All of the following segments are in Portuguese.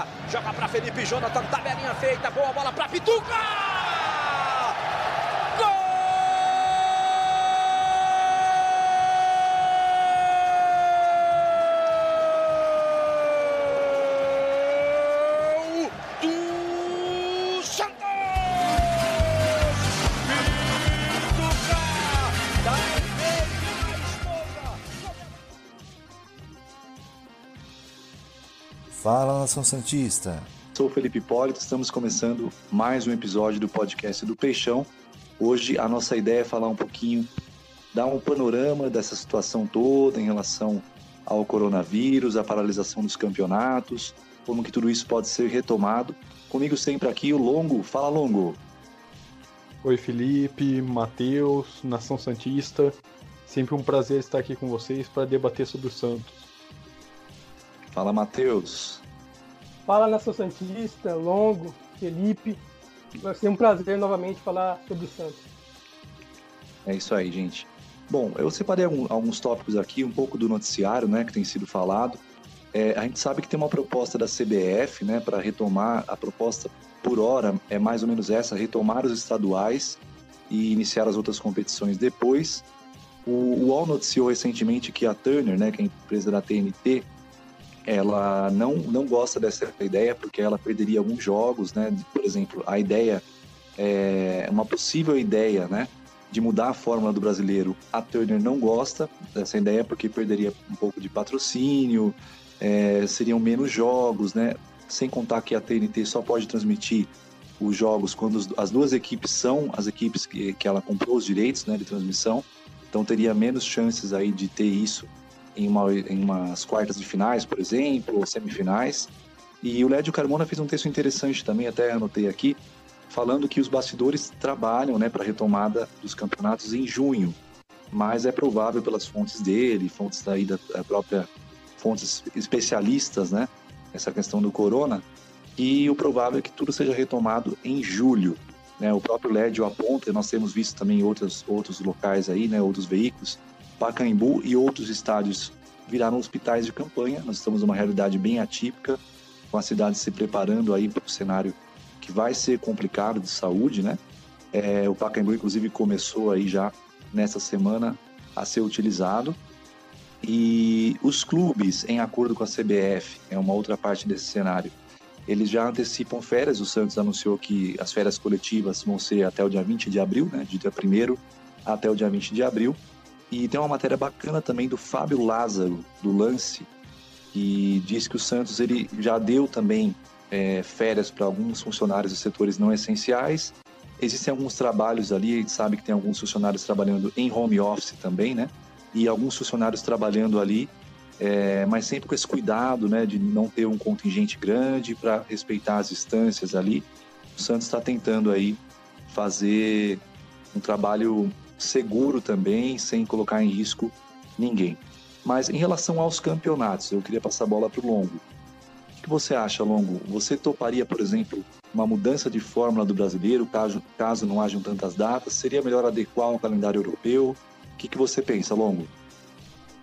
bola, joga para Felipe Jonathan, tabelinha feita, boa bola para Pituca! Nação Santista! Sou Felipe Polito, estamos começando mais um episódio do podcast do Peixão. Hoje a nossa ideia é falar um pouquinho, dar um panorama dessa situação toda em relação ao coronavírus, a paralisação dos campeonatos, como que tudo isso pode ser retomado. Comigo sempre aqui o Longo. Fala Longo! Oi Felipe, Matheus, Nação Santista. Sempre um prazer estar aqui com vocês para debater sobre o Santos. Fala, Matheus. Fala, Nação Santista, Longo, Felipe. Vai ser um prazer novamente falar sobre o Santos. É isso aí, gente. Bom, eu separei alguns tópicos aqui, um pouco do noticiário, né, que tem sido falado. É, a gente sabe que tem uma proposta da CBF, né, para retomar a proposta por hora é mais ou menos essa, retomar os estaduais e iniciar as outras competições depois. O, UOL noticiou recentemente que a Turner, né, que é a empresa da TNT, ela não, não gosta dessa ideia porque ela perderia alguns jogos, né? Por exemplo, a ideia é uma possível ideia, né? De mudar a fórmula do brasileiro. A Turner não gosta dessa ideia porque perderia um pouco de patrocínio, é, seriam menos jogos, né? Sem contar que a TNT só pode transmitir os jogos quando as duas equipes são as equipes que, que ela comprou os direitos né, de transmissão. Então teria menos chances aí de ter isso em, uma, em umas quartas de finais, por exemplo, ou semifinais. E o Lédio Carmona fez um texto interessante também, até anotei aqui, falando que os bastidores trabalham né, para a retomada dos campeonatos em junho, mas é provável pelas fontes dele, fontes daí da, própria fontes especialistas, né, essa questão do corona, que o provável é que tudo seja retomado em julho. Né? O próprio Lédio aponta, e nós temos visto também outros, outros locais aí, né, outros veículos, Pacaembu e outros estádios viraram hospitais de campanha. Nós estamos numa realidade bem atípica, com a cidade se preparando aí para o cenário que vai ser complicado de saúde, né? É, o Pacaembu, inclusive, começou aí já nessa semana a ser utilizado. E os clubes, em acordo com a CBF, é uma outra parte desse cenário, eles já antecipam férias. O Santos anunciou que as férias coletivas vão ser até o dia 20 de abril, né? De dia 1 até o dia 20 de abril. E tem uma matéria bacana também do Fábio Lázaro, do Lance, que diz que o Santos ele já deu também é, férias para alguns funcionários dos setores não essenciais. Existem alguns trabalhos ali, a gente sabe que tem alguns funcionários trabalhando em home office também, né? E alguns funcionários trabalhando ali, é, mas sempre com esse cuidado, né, de não ter um contingente grande para respeitar as distâncias ali. O Santos está tentando aí fazer um trabalho seguro também, sem colocar em risco ninguém. Mas em relação aos campeonatos, eu queria passar a bola para o Longo. O que você acha, Longo? Você toparia, por exemplo, uma mudança de fórmula do brasileiro, caso, caso não hajam tantas datas? Seria melhor adequar ao calendário europeu? O que, que você pensa, Longo?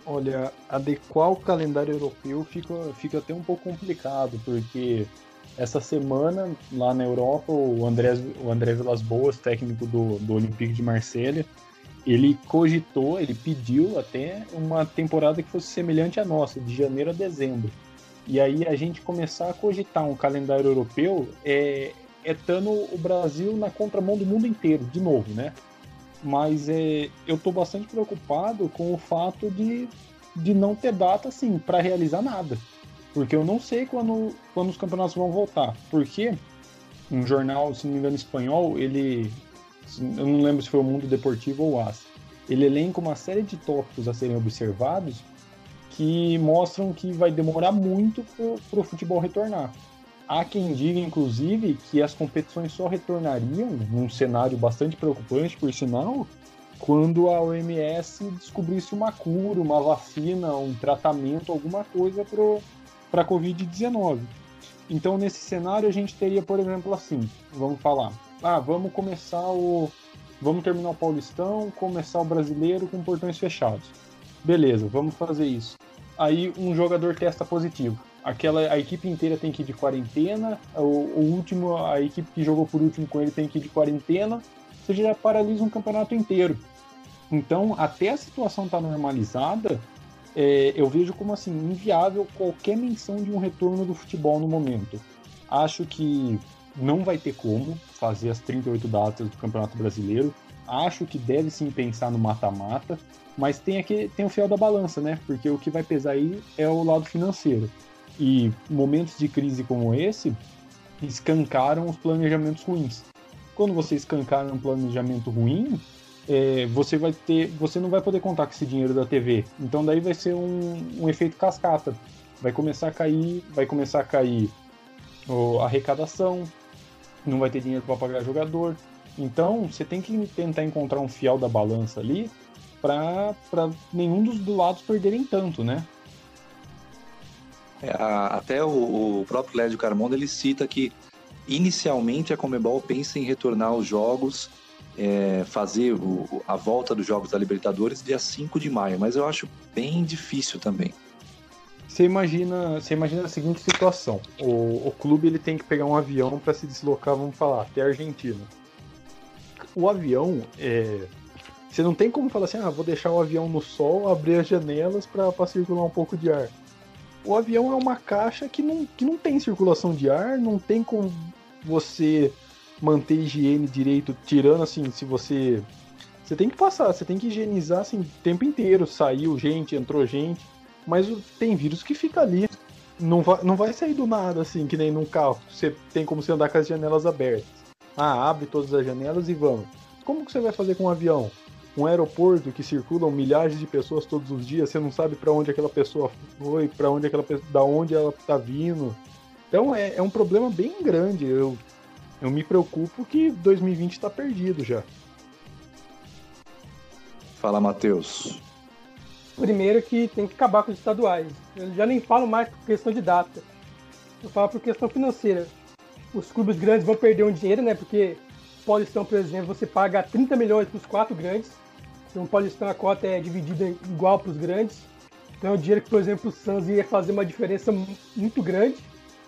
Olha, adequar o calendário europeu fica, fica até um pouco complicado, porque essa semana, lá na Europa, o André, o André Vilas Boas, técnico do, do Olympique de Marselha, ele cogitou, ele pediu até uma temporada que fosse semelhante à nossa, de janeiro a dezembro. E aí a gente começar a cogitar um calendário europeu é, é estando o Brasil na contramão do mundo inteiro, de novo, né? Mas é, eu estou bastante preocupado com o fato de, de não ter data assim para realizar nada. Porque eu não sei quando, quando os campeonatos vão voltar. Porque um jornal, se não me engano, espanhol, ele eu não lembro se foi o Mundo Deportivo ou o AS, ele elenca uma série de tópicos a serem observados que mostram que vai demorar muito para o futebol retornar. Há quem diga, inclusive, que as competições só retornariam, num cenário bastante preocupante, por sinal, quando a OMS descobrisse uma cura, uma vacina, um tratamento, alguma coisa para a Covid-19. Então, nesse cenário, a gente teria, por exemplo, assim: vamos falar, ah, vamos começar o. Vamos terminar o Paulistão, começar o brasileiro com portões fechados. Beleza, vamos fazer isso. Aí um jogador testa positivo. aquela a equipe inteira tem que ir de quarentena, o, o, último, a equipe que jogou por último com ele tem que ir de quarentena, você já paralisa um campeonato inteiro. Então, até a situação estar tá normalizada, é, eu vejo como assim inviável qualquer menção de um retorno do futebol no momento. Acho que não vai ter como fazer as 38 datas do Campeonato Brasileiro. Acho que deve sim pensar no mata-mata, mas tem aqui tem o fiel da balança, né? Porque o que vai pesar aí é o lado financeiro. E momentos de crise como esse escancaram os planejamentos ruins. Quando você escancara um planejamento ruim, é, você vai ter, você não vai poder contar com esse dinheiro da TV. Então daí vai ser um, um efeito cascata. Vai começar a cair, vai começar a cair a arrecadação, não vai ter dinheiro para pagar jogador. Então você tem que tentar encontrar um fiel da balança ali para nenhum dos lados perderem tanto, né? É, até o, o próprio Lédio Carmondo ele cita que inicialmente a Comebol pensa em retornar os jogos, é, fazer o, a volta dos Jogos da Libertadores dia 5 de maio, mas eu acho bem difícil também. Você imagina, você imagina a seguinte situação: o, o clube ele tem que pegar um avião para se deslocar, vamos falar, até a Argentina. O avião, é, você não tem como falar assim, ah, vou deixar o avião no sol, abrir as janelas para circular um pouco de ar. O avião é uma caixa que não, que não tem circulação de ar, não tem como você manter higiene direito, tirando assim, se você. Você tem que passar, você tem que higienizar assim, o tempo inteiro. Saiu gente, entrou gente. Mas tem vírus que fica ali. Não vai, não vai sair do nada, assim, que nem num carro. Você tem como você andar com as janelas abertas. Ah, abre todas as janelas e vamos. Como que você vai fazer com um avião? Um aeroporto que circulam milhares de pessoas todos os dias, você não sabe para onde aquela pessoa foi, para onde aquela da onde ela tá vindo. Então é, é um problema bem grande. Eu, eu me preocupo que 2020 está perdido já. Fala, Matheus. Primeiro que tem que acabar com os estaduais. Eu já nem falo mais por questão de data. Eu falo por questão financeira. Os clubes grandes vão perder um dinheiro, né? Porque Paulistão, por exemplo, você paga 30 milhões para os quatro grandes. Então, o Paulistão, a cota é dividida igual para os grandes. Então, é um dinheiro que, por exemplo, o Santos ia fazer uma diferença muito grande.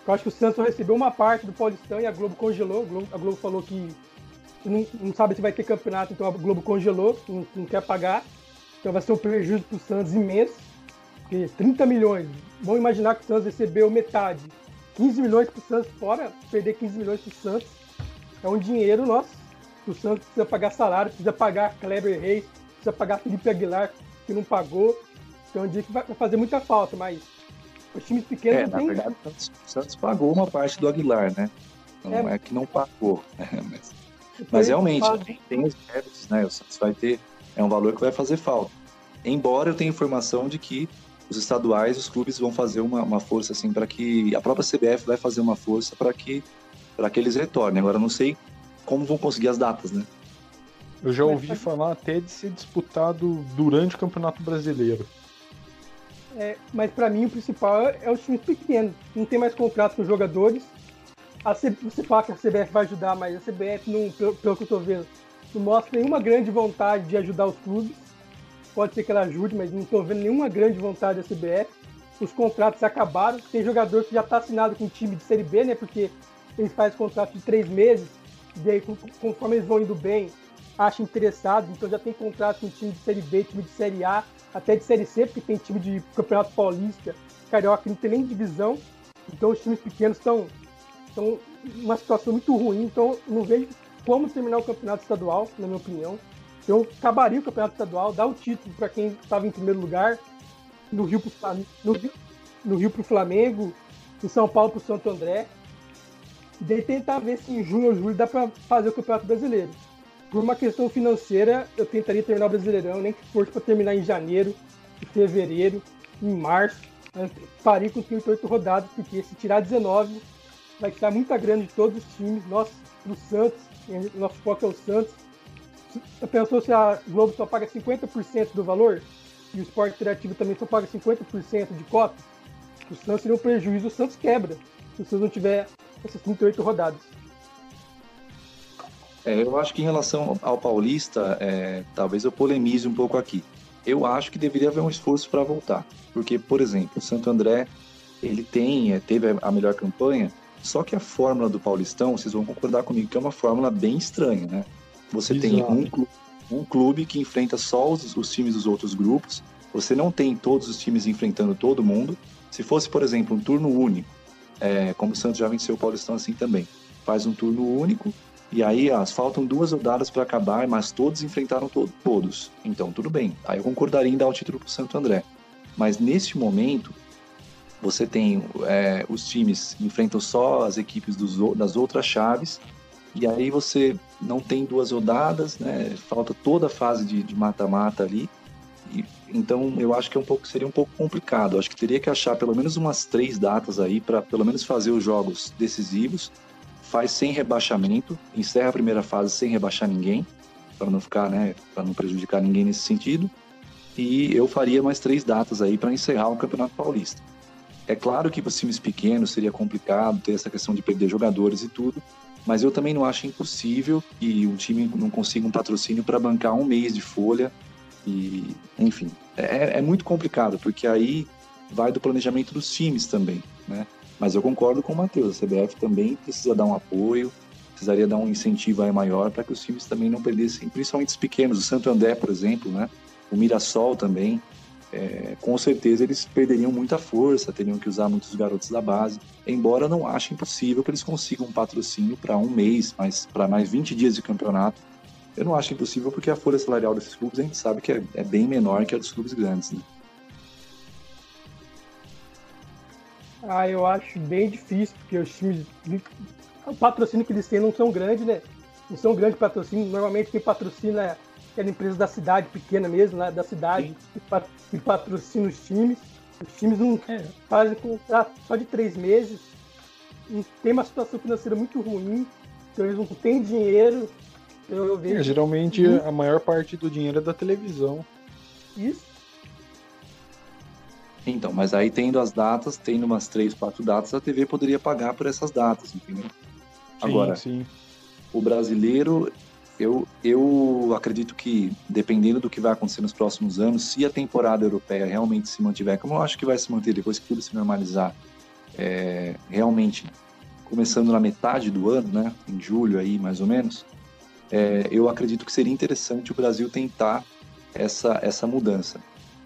Eu acho que o Santos recebeu uma parte do Paulistão e a Globo congelou. A Globo falou que não, não sabe se vai ter campeonato, então a Globo congelou, não, não quer pagar. Então vai ser um prejuízo para o Santos imenso. Porque 30 milhões. Vamos imaginar que o Santos recebeu metade. 15 milhões para o Santos fora, perder 15 milhões para o Santos. É um dinheiro, nosso. O Santos precisa pagar salário, precisa pagar Kleber Reis, precisa pagar Felipe Aguilar, que não pagou. Então é um dia que vai fazer muita falta, mas os times pequenos é, não tem... verdade, o Santos pagou uma parte do Aguilar, né? Não é, é que não pagou. Né? Mas, mas realmente, tem, tem os débitos, né? O Santos vai ter é um valor que vai fazer falta. Embora eu tenha informação de que os estaduais, os clubes vão fazer uma, uma força assim para que a própria CBF vai fazer uma força para que para que eles retornem. Agora não sei como vão conseguir as datas, né? Eu já ouvi falar até de ser disputado durante o Campeonato Brasileiro. É, mas para mim o principal é, é os times pequenos. Não tem mais contrato com os jogadores. A C... Você fala que a CBF vai ajudar, mas a CBF, não, pelo, pelo que eu tô vendo, não mostra nenhuma grande vontade de ajudar os clubes. Pode ser que ela ajude, mas não estou vendo nenhuma grande vontade da CBF. Os contratos acabaram. Tem jogador que já está assinado com time de Série B, né? Porque eles fazem contrato de três meses. E aí, conforme eles vão indo bem, acham interessados. Então já tem contrato com time de Série B, time de Série A, até de Série C, porque tem time de Campeonato Paulista, Carioca, não tem nem divisão. Então os times pequenos estão estão numa situação muito ruim. Então não vejo como terminar o campeonato estadual, na minha opinião. Eu acabaria o campeonato estadual, dar o título para quem estava em primeiro lugar, no Rio para no Rio, no Rio Flamengo, São Paulo para o Santo André. E daí tentar ver se em junho ou julho dá para fazer o Campeonato Brasileiro. Por uma questão financeira, eu tentaria terminar o Brasileirão, nem que fosse para terminar em janeiro, em fevereiro, em março. Parei com 38 rodadas, porque se tirar 19, vai tirar muita grana de todos os times. Nossa, pro Santos, nosso foco é o Santos. Pensou se a Globo só paga 50% do valor? E o esporte interativo também só paga 50% de cota? O Santos seria um prejuízo, o Santos quebra. Se o Santos não tiver essas 38 rodadas. É, eu acho que em relação ao Paulista, é, talvez eu polemize um pouco aqui. Eu acho que deveria haver um esforço para voltar. Porque, por exemplo, o Santo André ele tem, é, teve a melhor campanha, só que a fórmula do Paulistão, vocês vão concordar comigo que é uma fórmula bem estranha, né? Você Exato. tem um clube, um clube que enfrenta só os, os times dos outros grupos, você não tem todos os times enfrentando todo mundo. Se fosse, por exemplo, um turno único, é, como o Santos já venceu o Paulistão assim também, faz um turno único, e aí as faltam duas rodadas para acabar, mas todos enfrentaram to todos. Então, tudo bem. Aí eu concordaria em dar o título para o Santo André. Mas neste momento, você tem é, os times enfrentam só as equipes dos, das outras chaves, e aí você não tem duas rodadas, né? Falta toda a fase de mata-mata ali. E, então eu acho que é um pouco, seria um pouco complicado. Eu acho que teria que achar pelo menos umas três datas aí para pelo menos fazer os jogos decisivos. Faz sem rebaixamento, encerra a primeira fase sem rebaixar ninguém, para não ficar, né, para não prejudicar ninguém nesse sentido. E eu faria mais três datas aí para encerrar o Campeonato Paulista. É claro que para os times pequenos seria complicado ter essa questão de perder jogadores e tudo, mas eu também não acho impossível que um time não consiga um patrocínio para bancar um mês de folha e, enfim, é, é, muito complicado, porque aí vai do planejamento dos times também, né? Mas eu concordo com o Matheus, a CBF também precisa dar um apoio, precisaria dar um incentivo aí maior para que os times também não perdessem, principalmente os pequenos, o Santo André, por exemplo, né? O Mirassol também, é, com certeza eles perderiam muita força, teriam que usar muitos garotos da base, embora não ache impossível que eles consigam um patrocínio para um mês, mas para mais 20 dias de campeonato, eu não acho impossível porque a folha salarial desses clubes a gente sabe que é, é bem menor que a dos clubes grandes. Né? Ah, eu acho bem difícil, porque os times. O patrocínio que eles têm não são grandes, né? Não são grandes patrocínios. Normalmente quem patrocina é aquela empresa da cidade, pequena mesmo, né? da cidade, que patrocina os times. Os times não é, fazem contrato só de três meses. Tem uma situação financeira muito ruim, então eles não têm dinheiro eu, eu vejo. É, geralmente a maior parte do dinheiro é da televisão. Isso. Então, mas aí tendo as datas, tendo umas três, quatro datas, a TV poderia pagar por essas datas, entendeu? Sim, Agora, sim. o brasileiro, eu, eu acredito que, dependendo do que vai acontecer nos próximos anos, se a temporada europeia realmente se mantiver, como eu acho que vai se manter depois que tudo se normalizar, é, realmente começando na metade do ano, né, em julho aí mais ou menos, é, eu acredito que seria interessante o Brasil tentar essa, essa mudança.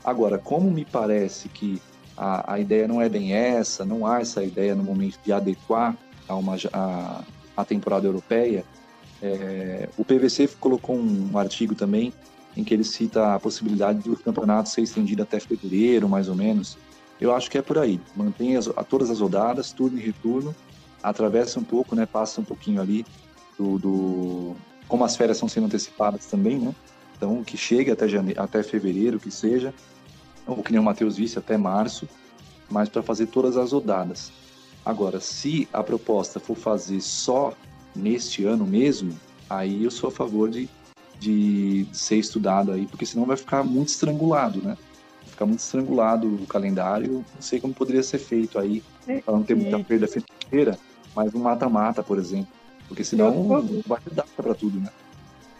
Agora, como me parece que a, a ideia não é bem essa, não há essa ideia no momento de adequar a, uma, a, a temporada europeia, é, o PVC colocou um, artigo também em que ele cita a possibilidade do campeonato ser estendido até fevereiro, mais ou menos. Eu acho que é por aí. Mantém as, a todas as rodadas, turno e retorno, atravessa um pouco, né, passa um pouquinho ali do, do, como as férias estão sendo antecipadas também, né? Então, que chegue até, janeiro, até fevereiro, que seja, ou que nem o Matheus disse, até março, mas para fazer todas as rodadas. Agora, se a proposta for fazer só neste ano mesmo, aí eu sou a favor de, de ser estudado aí, porque senão vai ficar muito estrangulado, né? Vai ficar muito estrangulado o calendário, não sei como poderia ser feito aí, para não ter muita perda financeira, mas um mata-mata, por exemplo. Porque senão não vai ter data para tudo, né?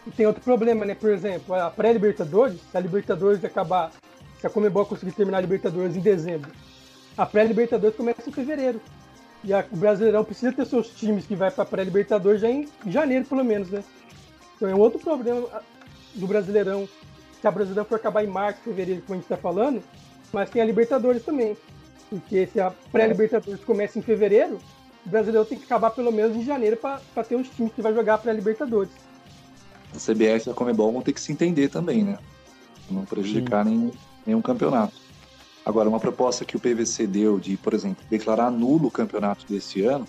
E tem outro problema, né? Por exemplo, a pré-Libertadores, se a Libertadores acabar, se a Comebol conseguir terminar a Libertadores em dezembro, a pré-Libertadores começa em fevereiro. E a, o Brasileirão precisa ter seus times que vai para pré-Libertadores já em janeiro, pelo menos, né? Então é um outro problema do Brasileirão. Se a Brasileirão for acabar em março, fevereiro, como a gente está falando, mas tem a Libertadores também. Porque se a pré-Libertadores começa em fevereiro, o brasileiro tem que acabar pelo menos em janeiro para ter os times que vai jogar a Libertadores. A CBF e a Comebol vão ter que se entender também, né? Não prejudicar nenhum, nenhum campeonato. Agora, uma proposta que o PVC deu de, por exemplo, declarar nulo o campeonato desse ano,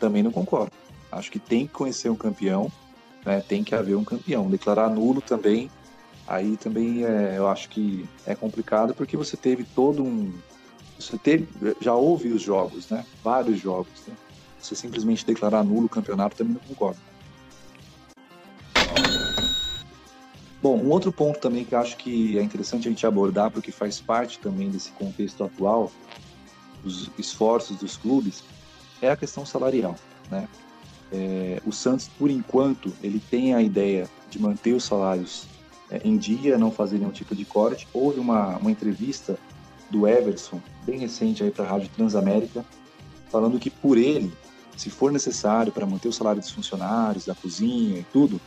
também não concordo. Acho que tem que conhecer um campeão, né? tem que haver um campeão. Declarar nulo também, aí também é, eu acho que é complicado porque você teve todo um. Você teve, já houve os jogos, né? Vários jogos, né? Você simplesmente declarar nulo o campeonato também não concordo. Bom, um outro ponto também que acho que é interessante a gente abordar, porque faz parte também desse contexto atual, dos esforços dos clubes, é a questão salarial. Né? É, o Santos, por enquanto, ele tem a ideia de manter os salários é, em dia, não fazer nenhum tipo de corte. Houve uma, uma entrevista do Everson, bem recente aí para a Rádio Transamérica, falando que por ele, se for necessário para manter o salário dos funcionários, da cozinha e tudo,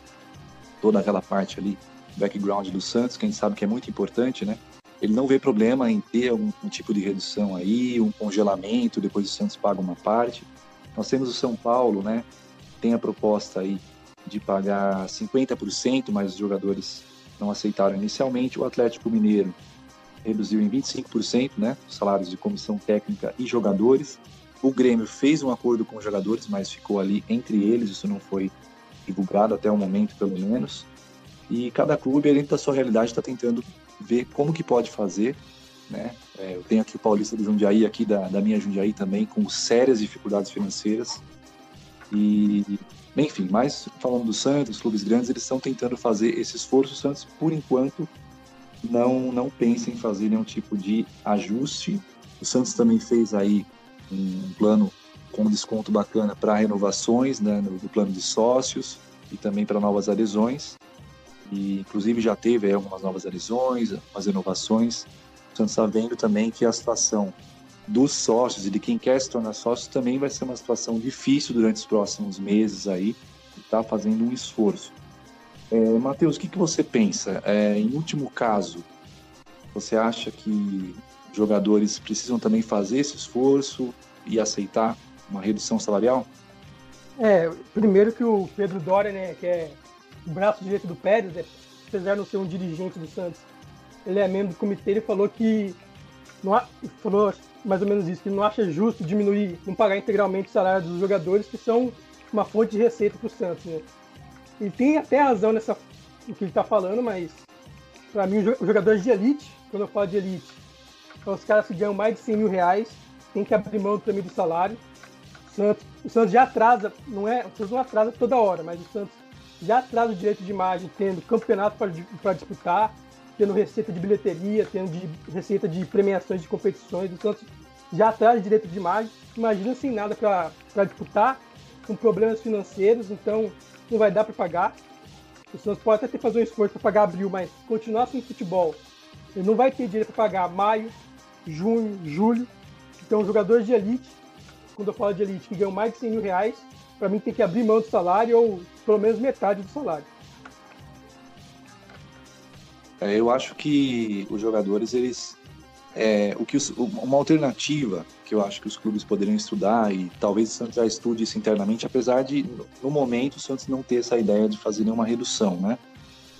toda aquela parte ali, background do Santos, que a gente sabe que é muito importante, né? Ele não vê problema em ter algum um tipo de redução aí, um congelamento, depois o Santos paga uma parte. Nós temos o São Paulo, né? Tem a proposta aí de pagar 50%, mas os jogadores não aceitaram inicialmente. O Atlético Mineiro reduziu em 25%, né? Os salários de comissão técnica e jogadores. O Grêmio fez um acordo com os jogadores, mas ficou ali entre eles, isso não foi divulgado até o momento, pelo menos. E cada clube, dentro da sua realidade, está tentando ver como que pode fazer. Né? É, eu tenho aqui o Paulista do Jundiaí, aqui da, da minha Jundiaí também, com sérias dificuldades financeiras. E, enfim, mais falando do Santos, clubes grandes, eles estão tentando fazer esse esforço. O Santos, por enquanto, não, não pensa em fazer nenhum tipo de ajuste. O Santos também fez aí um plano com desconto bacana para renovações né, do plano de sócios e também para novas adesões e inclusive já teve algumas novas adesões, algumas renovações. O Santos está vendo também que a situação dos sócios e de quem quer se tornar sócio também vai ser uma situação difícil durante os próximos meses aí, está fazendo um esforço. É, Matheus, o que, que você pensa? É, em último caso, você acha que jogadores precisam também fazer esse esforço e aceitar uma redução salarial? É, primeiro que o Pedro Doria, né, que é braço direito do Pérez, né, apesar de não ser um dirigente do Santos, ele é membro do comitê, ele falou que não falou mais ou menos isso, que não acha justo diminuir, não pagar integralmente o salário dos jogadores, que são uma fonte de receita para o Santos, né? Tem até razão nessa no que ele está falando, mas para mim os jogadores de elite, quando eu falo de elite, são os caras que ganham mais de 100 mil reais, tem que abrir mão também do salário. O Santos, o Santos já atrasa, não é, o Santos não atrasa toda hora, mas o Santos já traz o direito de imagem, tendo campeonato para disputar, tendo receita de bilheteria, tendo de, receita de premiações de competições. O Santos já traz direito de imagem. Imagina sem nada para disputar, com problemas financeiros, então não vai dar para pagar. O Santos pode até ter que fazer um esforço para pagar abril, mas continuar sem futebol, ele não vai ter direito para pagar maio, junho, julho. Então, jogadores de elite, quando eu falo de elite, que ganham mais de 100 mil reais, para mim tem que abrir mão do salário ou pelo menos metade do salário. É, eu acho que os jogadores, eles. É, o que os, uma alternativa que eu acho que os clubes poderiam estudar, e talvez o Santos já estude isso internamente, apesar de, no momento, o Santos não ter essa ideia de fazer nenhuma redução, né?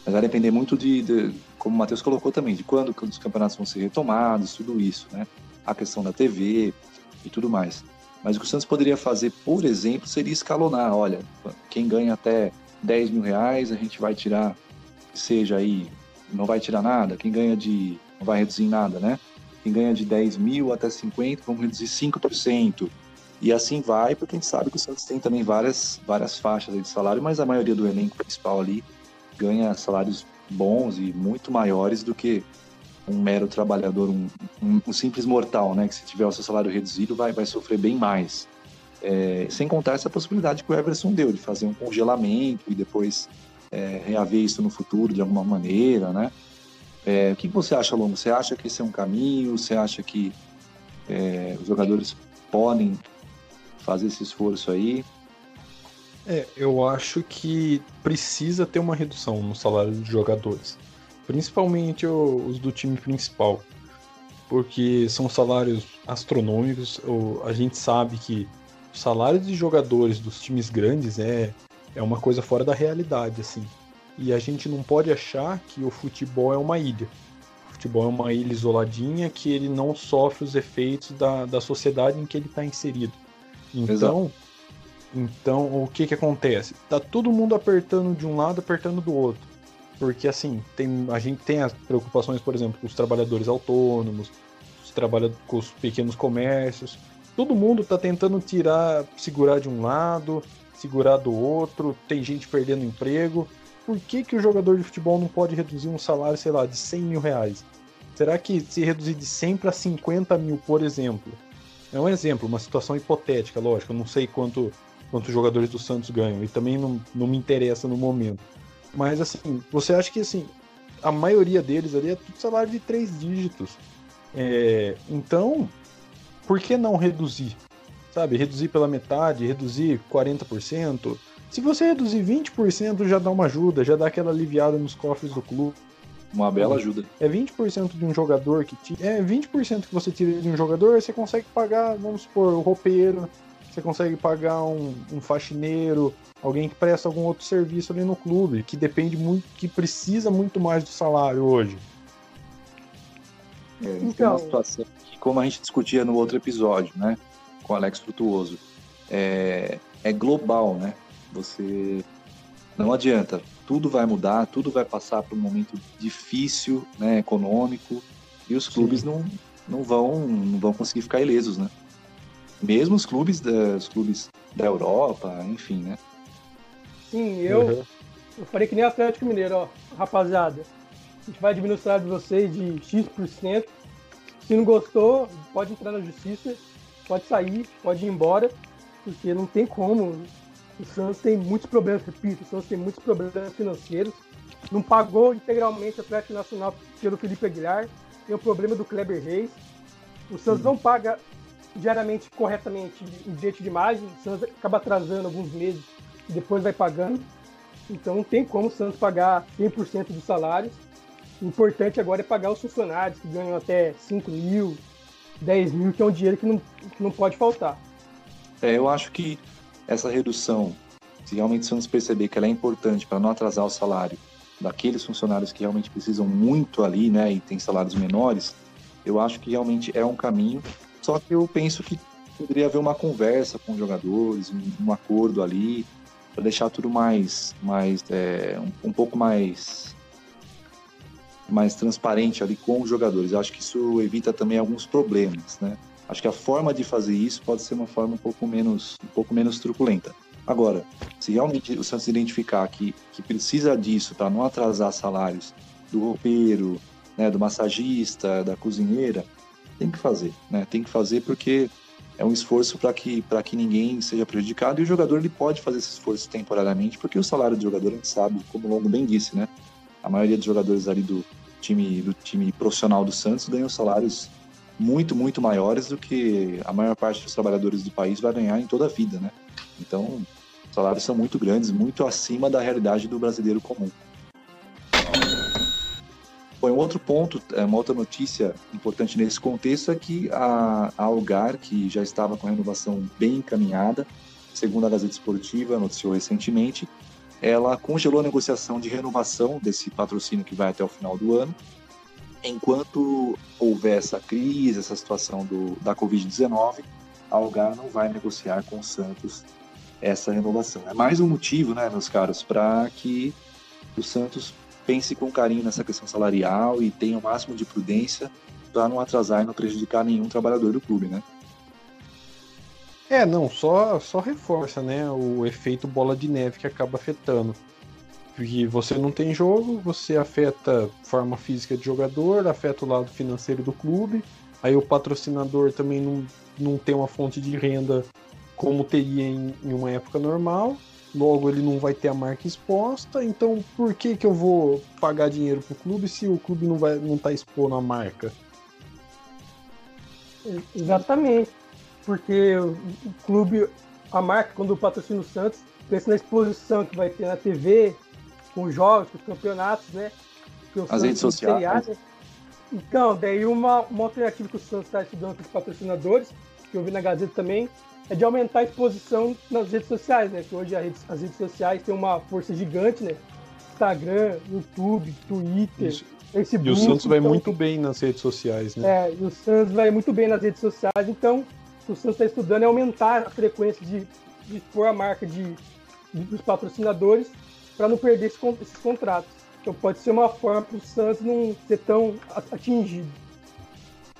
Mas vai depender muito de, de como o Matheus colocou também, de quando os campeonatos vão ser retomados, tudo isso, né? A questão da TV e tudo mais. Mas o que o Santos poderia fazer, por exemplo, seria escalonar. Olha, quem ganha até 10 mil reais, a gente vai tirar, seja aí, não vai tirar nada. Quem ganha de, não vai reduzir nada, né? Quem ganha de 10 mil até 50, vamos reduzir 5%. E assim vai, porque a gente sabe que o Santos tem também várias, várias faixas de salário, mas a maioria do elenco principal ali ganha salários bons e muito maiores do que um mero trabalhador, um, um, um, simples mortal, né? Que se tiver o seu salário reduzido vai, vai sofrer bem mais. É, sem contar essa possibilidade que o Everson deu de fazer um congelamento e depois é, reaver isso no futuro de alguma maneira, né? É, o que você acha, Longo? Você acha que esse é um caminho? Você acha que é, os jogadores podem fazer esse esforço aí? É, eu acho que precisa ter uma redução no salário dos jogadores principalmente os do time principal, porque são salários astronômicos. A gente sabe que o salário de jogadores dos times grandes é, é uma coisa fora da realidade, assim. E a gente não pode achar que o futebol é uma ilha. O futebol é uma ilha isoladinha que ele não sofre os efeitos da, da sociedade em que ele está inserido. Então, então o que que acontece? Tá todo mundo apertando de um lado, apertando do outro. Porque assim, tem, a gente tem as preocupações, por exemplo, com os trabalhadores autônomos, os trabalha com os pequenos comércios. Todo mundo está tentando tirar, segurar de um lado, segurar do outro, tem gente perdendo emprego. Por que, que o jogador de futebol não pode reduzir um salário, sei lá, de 100 mil reais? Será que se reduzir de 100 para 50 mil, por exemplo? É um exemplo, uma situação hipotética, lógico. Eu não sei quanto, quanto jogadores do Santos ganham e também não, não me interessa no momento. Mas assim, você acha que assim, a maioria deles ali é tudo salário de três dígitos. É, então, por que não reduzir? Sabe, reduzir pela metade, reduzir 40%. Se você reduzir 20%, já dá uma ajuda, já dá aquela aliviada nos cofres do clube. Uma bela ajuda. É 20% de um jogador que tira. É 20% que você tira de um jogador, você consegue pagar, vamos supor, o roupeiro, você consegue pagar um, um faxineiro, alguém que presta algum outro serviço ali no clube, que depende muito, que precisa muito mais do salário hoje. É, então... Tem uma situação que, como a gente discutia no outro episódio, né, com o Alex Frutuoso, é, é global, né? Você não adianta, tudo vai mudar, tudo vai passar por um momento difícil, né, econômico, e os clubes não, não vão não vão conseguir ficar ilesos, né? Mesmo os clubes da, os clubes da Europa, enfim, né? Sim, eu, uhum. eu falei que nem Atlético Mineiro, ó, rapaziada. A gente vai diminuir o salário de vocês de X%. Se não gostou, pode entrar na justiça, pode sair, pode ir embora, porque não tem como. O Santos tem muitos problemas, repito, o Santos tem muitos problemas financeiros. Não pagou integralmente o Atlético Nacional pelo Felipe Aguilar. Tem o problema do Kleber Reis. O Santos não paga diariamente corretamente em direito de imagem. O Santos acaba atrasando alguns meses e depois vai pagando. Então não tem como o Santos pagar 100% dos salários. O importante agora é pagar os funcionários que ganham até 5 mil, 10 mil, que é um dinheiro que não, que não pode faltar. É, eu acho que essa redução, se realmente o Santos perceber que ela é importante para não atrasar o salário daqueles funcionários que realmente precisam muito ali, né, e tem salários menores, eu acho que realmente é um caminho. Só que eu penso que poderia haver uma conversa com os jogadores, um, um acordo ali, para deixar tudo mais, mais é, um, um, pouco mais mais transparente ali com os jogadores. Eu acho que isso evita também alguns problemas, né? Acho que a forma de fazer isso pode ser uma forma um pouco menos, um pouco menos truculenta. Agora, se realmente o Santos identificar que, que precisa disso para não atrasar salários do roupeiro, né, do massagista, da cozinheira, tem que fazer, né? Tem que fazer porque é um esforço para que que ninguém seja prejudicado e o jogador ele pode fazer esse esforço temporariamente, porque o salário do jogador a gente sabe, como o Longo bem disse, né? A maioria dos jogadores ali do, time, do time profissional do Santos ganham salários muito, muito maiores do que a maior parte dos trabalhadores do país vai ganhar em toda a vida, né? Então, os salários são muito grandes, muito acima da realidade do brasileiro comum. Bom, um outro ponto, é, uma outra notícia importante nesse contexto é que a, a Algar, que já estava com a renovação bem encaminhada, segundo a Gazeta Esportiva noticiou recentemente, ela congelou a negociação de renovação desse patrocínio que vai até o final do ano, enquanto houver essa crise, essa situação do, da Covid-19, a Algar não vai negociar com o Santos essa renovação. É mais um motivo, né, meus caros, para que o Santos pense com carinho nessa questão salarial e tenha o máximo de prudência para não atrasar e não prejudicar nenhum trabalhador do clube, né? É, não, só, só reforça, né, o efeito bola de neve que acaba afetando. Porque você não tem jogo, você afeta forma física de jogador, afeta o lado financeiro do clube, aí o patrocinador também não, não tem uma fonte de renda como teria em, em uma época normal, logo ele não vai ter a marca exposta, então por que, que eu vou pagar dinheiro pro clube se o clube não vai não tá expondo a marca? Exatamente porque o, clube, a marca, quando patrocina o Santos, pensa na exposição que vai ter na TV, com os jogos, com os campeonatos, né? As redes sociais. né? Então, daí uma, uma alternativa que o Santos está estudando com os patrocinadores, que eu vi na Gazeta também, é de aumentar a exposição nas redes sociais, né? Que hoje rede, as redes sociais têm uma força gigante, né? Instagram, YouTube, Twitter, Isso. Facebook. E o Santos vai então, muito bem nas redes sociais, né? É, e o Santos vai muito bem nas redes sociais, então que o Santos está estudando é aumentar a frequência de, de expor a marca de, de dos patrocinadores para não perder esses, esses contratos. Então pode ser uma forma para o Santos não ser tão atingido.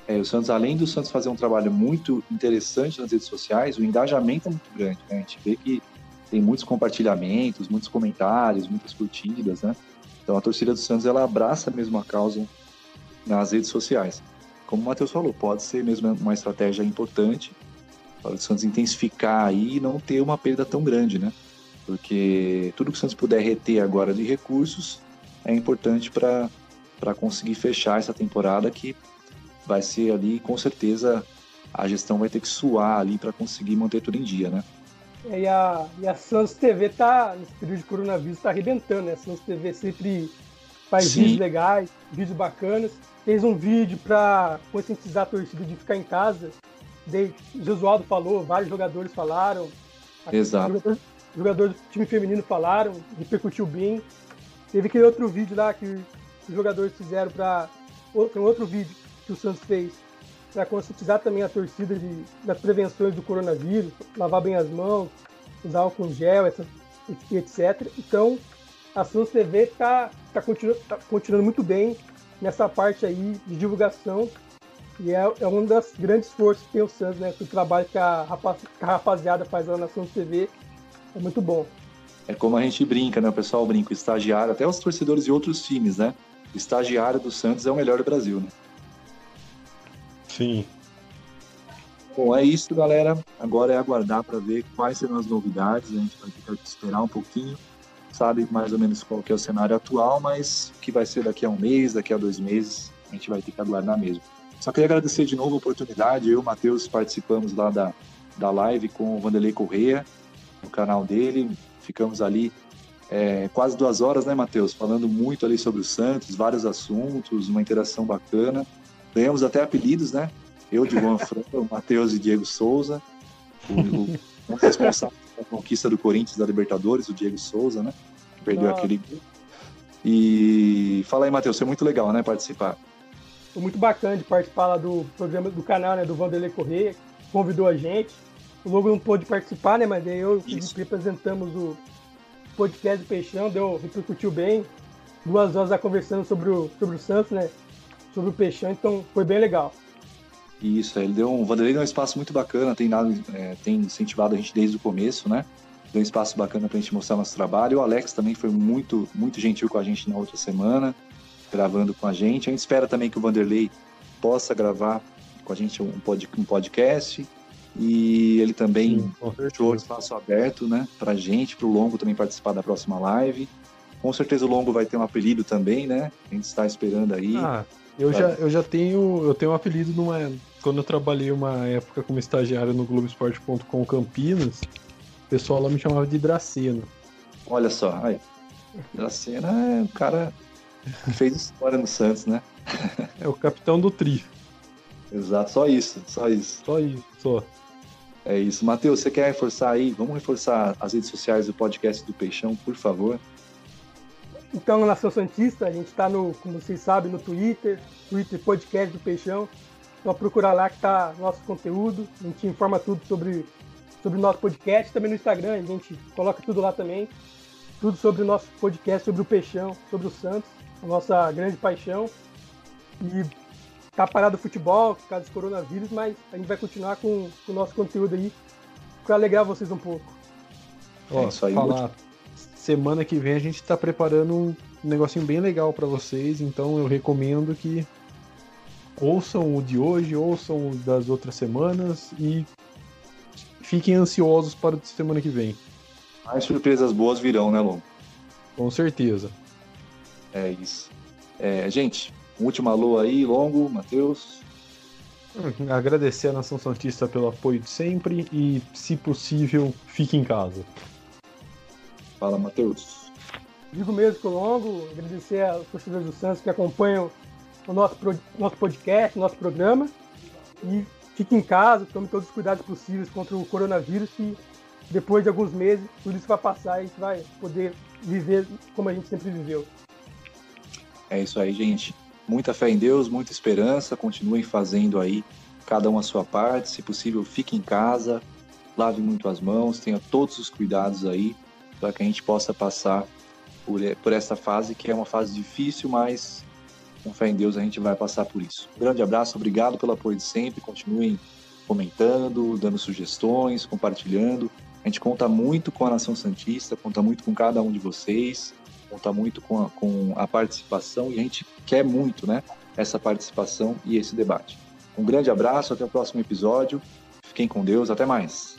É, o Santos, além do Santos fazer um trabalho muito interessante nas redes sociais, o engajamento é muito grande. Né? A gente vê que tem muitos compartilhamentos, muitos comentários, muitas curtidas, né? Então a torcida do Santos ela abraça mesmo a causa nas redes sociais como o Matheus falou, pode ser mesmo uma estratégia importante para o Santos intensificar aí e não ter uma perda tão grande, né? Porque tudo que o Santos puder reter agora de recursos é importante para conseguir fechar essa temporada que vai ser ali, com certeza, a gestão vai ter que suar ali para conseguir manter tudo em dia, né? É, e, a, e a Santos TV tá, nesse período de coronavírus, tá arrebentando, né? A Santos TV sempre faz Sim. vídeos legais, vídeos bacanas. Fez um vídeo para conscientizar a torcida de ficar em casa. O Josualdo falou, vários jogadores falaram. Exato. Jogadores, jogadores do time feminino falaram, repercutiu bem. Teve aquele outro vídeo lá que os jogadores fizeram para outro, um outro vídeo que o Santos fez para conscientizar também a torcida de, das prevenções do coronavírus, lavar bem as mãos, usar álcool gel, essa, etc. Então, a Santos TV está tá continu, tá continuando muito bem nessa parte aí de divulgação e é, é uma das grandes forças que tem o Santos, né? O trabalho que a, rapaz, que a rapaziada faz lá na Santos TV é muito bom. É como a gente brinca, né? O pessoal brinca, o estagiário, até os torcedores de outros times, né? O estagiário do Santos é o melhor do Brasil, né? Sim. Bom, é isso, galera. Agora é aguardar para ver quais serão as novidades. A gente vai ter que esperar um pouquinho. Sabe mais ou menos qual que é o cenário atual, mas o que vai ser daqui a um mês, daqui a dois meses, a gente vai ter que aguardar mesmo. Só queria agradecer de novo a oportunidade. Eu e o Matheus participamos lá da, da live com o Vanderlei Correia, no canal dele. Ficamos ali é, quase duas horas, né, Matheus? Falando muito ali sobre o Santos, vários assuntos, uma interação bacana. Ganhamos até apelidos, né? Eu de Juan Franco, o Matheus e Diego Souza. O, o, responsável pela conquista do Corinthians da Libertadores, o Diego Souza, né? Que perdeu Nossa. aquele gol. E fala aí, Matheus, foi muito legal, né, participar. Foi muito bacana de participar lá do programa do canal, né, do Vanderlei Correia, convidou a gente. O Logo não pôde participar, né, mas daí eu Isso. Representamos o podcast do Peixão, deu, repercutiu bem. Duas horas lá conversando sobre o, sobre o Santos, né, sobre o Peixão, então foi bem legal. Isso, ele deu um, o Vanderlei deu um espaço muito bacana, tem, dado, é, tem incentivado a gente desde o começo, né? Deu um espaço bacana pra gente mostrar nosso trabalho. O Alex também foi muito, muito gentil com a gente na outra semana, gravando com a gente. A gente espera também que o Vanderlei possa gravar com a gente um, pod, um podcast. E ele também Sim, deixou o espaço aberto, né, pra gente, pro Longo também participar da próxima live. Com certeza o Longo vai ter um apelido também, né? A gente está esperando aí. Ah, eu já, eu já tenho, eu tenho um apelido numa, quando eu trabalhei uma época como estagiário no Globoesporte.com Campinas, o pessoal lá me chamava de Dracena. Olha só, aí. Dracena é um cara que fez história no Santos, né? É o capitão do tri. Exato, só isso, só isso. Só isso, só. É isso. Matheus, você quer reforçar aí? Vamos reforçar as redes sociais do podcast do Peixão, por favor. Então, na Nação Santista, a gente está no, como vocês sabem, no Twitter, Twitter Podcast do Peixão. Só procurar lá que tá nosso conteúdo. A gente informa tudo sobre sobre o nosso podcast, também no Instagram, a gente coloca tudo lá também. Tudo sobre o nosso podcast, sobre o Peixão, sobre o Santos, a nossa grande paixão. E tá parado o futebol por causa do coronavírus, mas a gente vai continuar com, com o nosso conteúdo aí para alegrar vocês um pouco. Ó, É isso aí, falar. Semana que vem a gente tá preparando um negocinho bem legal pra vocês, então eu recomendo que ouçam o de hoje, ouçam o das outras semanas e fiquem ansiosos para o de semana que vem. Mais surpresas boas virão, né, Lon? Com certeza. É isso. É, gente, um último alô aí, Longo, Matheus. Hum, Agradecer a Nação Santista pelo apoio de sempre e, se possível, fique em casa. Fala, Matheus. Digo mesmo que longo, agradecer aos torcedores do Santos que acompanham o nosso, nosso podcast, nosso programa. E fique em casa, tome todos os cuidados possíveis contra o coronavírus, que depois de alguns meses tudo isso vai passar e a gente vai poder viver como a gente sempre viveu. É isso aí, gente. Muita fé em Deus, muita esperança. Continuem fazendo aí cada um a sua parte. Se possível, fique em casa, lave muito as mãos, tenha todos os cuidados aí para que a gente possa passar por, por essa fase que é uma fase difícil, mas com fé em Deus a gente vai passar por isso. Um grande abraço, obrigado pelo apoio de sempre. Continuem comentando, dando sugestões, compartilhando. A gente conta muito com a Nação Santista, conta muito com cada um de vocês conta muito com a, com a participação e a gente quer muito, né, essa participação e esse debate. Um grande abraço, até o próximo episódio. Fiquem com Deus, até mais.